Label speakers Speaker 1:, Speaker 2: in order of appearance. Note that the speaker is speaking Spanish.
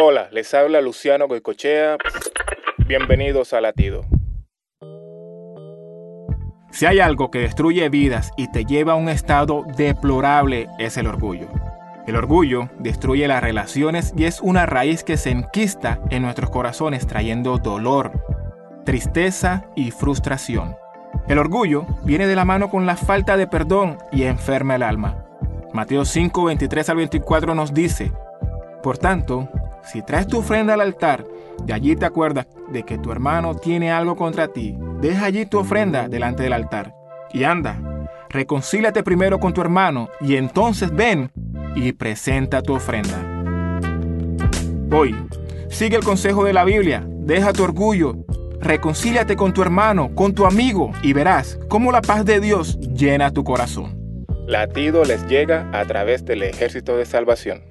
Speaker 1: Hola, les habla Luciano Goicochea. Bienvenidos a Latido. Si hay algo que destruye vidas y te lleva a un estado deplorable es el orgullo. El orgullo destruye las relaciones y es una raíz que se enquista en nuestros corazones trayendo dolor, tristeza y frustración. El orgullo viene de la mano con la falta de perdón y enferma el alma. Mateo 5, 23 al 24 nos dice, Por tanto, si traes tu ofrenda al altar, de allí te acuerdas de que tu hermano tiene algo contra ti, deja allí tu ofrenda delante del altar y anda, reconcíliate primero con tu hermano y entonces ven y presenta tu ofrenda. Hoy, sigue el consejo de la Biblia, deja tu orgullo, reconcíliate con tu hermano, con tu amigo y verás cómo la paz de Dios llena tu corazón. Latido les llega a través del ejército de salvación.